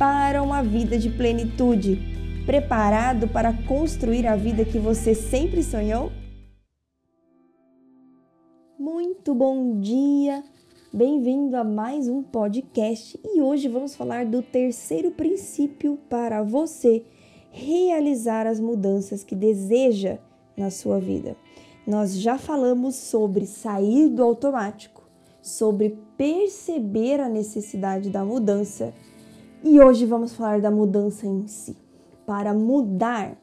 para uma vida de plenitude, preparado para construir a vida que você sempre sonhou? Muito bom dia! Bem-vindo a mais um podcast e hoje vamos falar do terceiro princípio para você realizar as mudanças que deseja na sua vida. Nós já falamos sobre sair do automático, sobre perceber a necessidade da mudança e hoje vamos falar da mudança em si. Para mudar,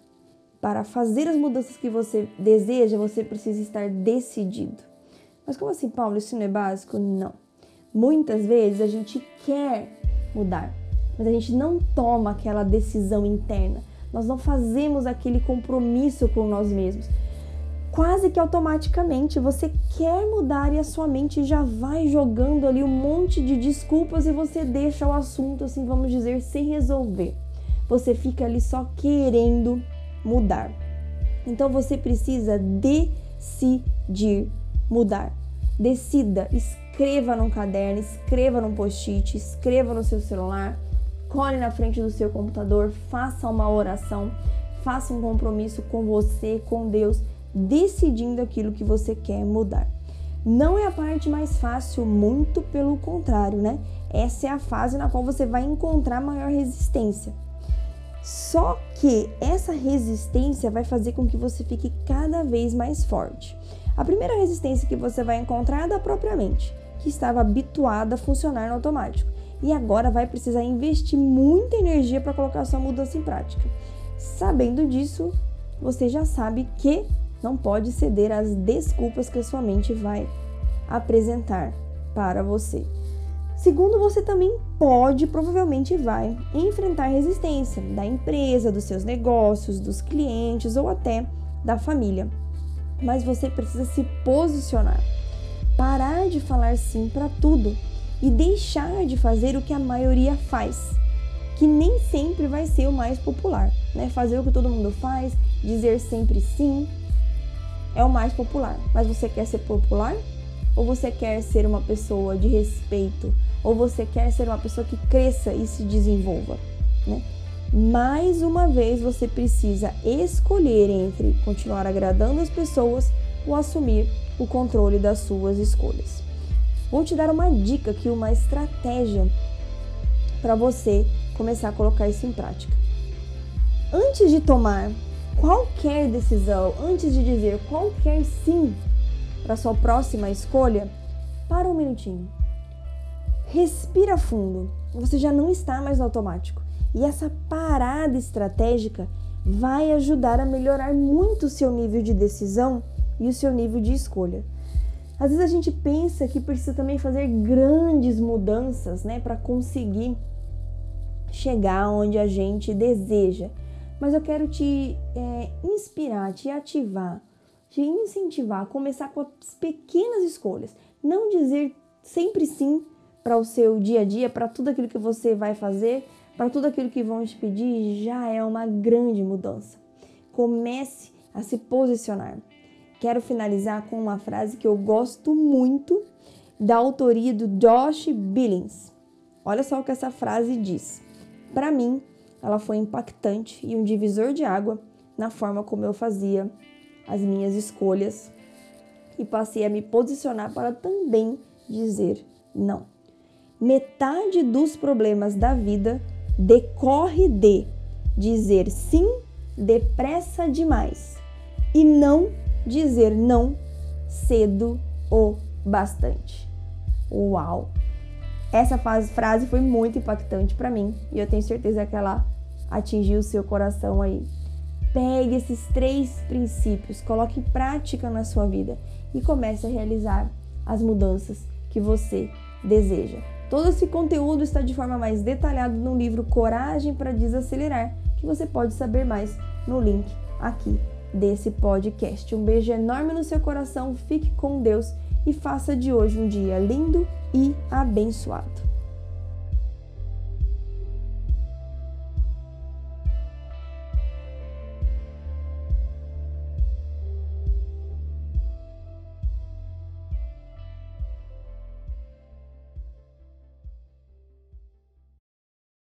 para fazer as mudanças que você deseja, você precisa estar decidido. Mas como assim, Paulo? Isso não é básico? Não. Muitas vezes a gente quer mudar, mas a gente não toma aquela decisão interna. Nós não fazemos aquele compromisso com nós mesmos quase que automaticamente você quer mudar e a sua mente já vai jogando ali um monte de desculpas e você deixa o assunto, assim, vamos dizer, sem resolver. Você fica ali só querendo mudar. Então você precisa decidir mudar. Decida, escreva num caderno, escreva num post-it, escreva no seu celular, cole na frente do seu computador, faça uma oração, faça um compromisso com você, com Deus decidindo aquilo que você quer mudar. Não é a parte mais fácil, muito pelo contrário, né? Essa é a fase na qual você vai encontrar maior resistência. Só que essa resistência vai fazer com que você fique cada vez mais forte. A primeira resistência que você vai encontrar é da própria mente, que estava habituada a funcionar no automático e agora vai precisar investir muita energia para colocar sua mudança em prática. Sabendo disso, você já sabe que não pode ceder às desculpas que a sua mente vai apresentar para você. Segundo, você também pode, provavelmente vai, enfrentar resistência da empresa, dos seus negócios, dos clientes ou até da família. Mas você precisa se posicionar, parar de falar sim para tudo e deixar de fazer o que a maioria faz, que nem sempre vai ser o mais popular, né? Fazer o que todo mundo faz, dizer sempre sim, é o mais popular. Mas você quer ser popular? Ou você quer ser uma pessoa de respeito? Ou você quer ser uma pessoa que cresça e se desenvolva? Né? Mais uma vez você precisa escolher entre continuar agradando as pessoas ou assumir o controle das suas escolhas. Vou te dar uma dica aqui, uma estratégia para você começar a colocar isso em prática. Antes de tomar qualquer decisão, antes de dizer qualquer sim para sua próxima escolha, para um minutinho. Respira fundo. Você já não está mais no automático. E essa parada estratégica vai ajudar a melhorar muito o seu nível de decisão e o seu nível de escolha. Às vezes a gente pensa que precisa também fazer grandes mudanças, né, para conseguir chegar onde a gente deseja mas eu quero te é, inspirar, te ativar, te incentivar a começar com as pequenas escolhas. Não dizer sempre sim para o seu dia a dia, para tudo aquilo que você vai fazer, para tudo aquilo que vão te pedir, já é uma grande mudança. Comece a se posicionar. Quero finalizar com uma frase que eu gosto muito, da autoria do Josh Billings. Olha só o que essa frase diz. Para mim, ela foi impactante e um divisor de água na forma como eu fazia as minhas escolhas e passei a me posicionar para também dizer não. Metade dos problemas da vida decorre de dizer sim depressa demais e não dizer não cedo o bastante. Uau! Essa frase foi muito impactante para mim e eu tenho certeza que ela atingiu o seu coração aí. Pegue esses três princípios, coloque em prática na sua vida e comece a realizar as mudanças que você deseja. Todo esse conteúdo está de forma mais detalhada no livro Coragem para Desacelerar, que você pode saber mais no link aqui desse podcast. Um beijo enorme no seu coração, fique com Deus e faça de hoje um dia lindo e abençoado.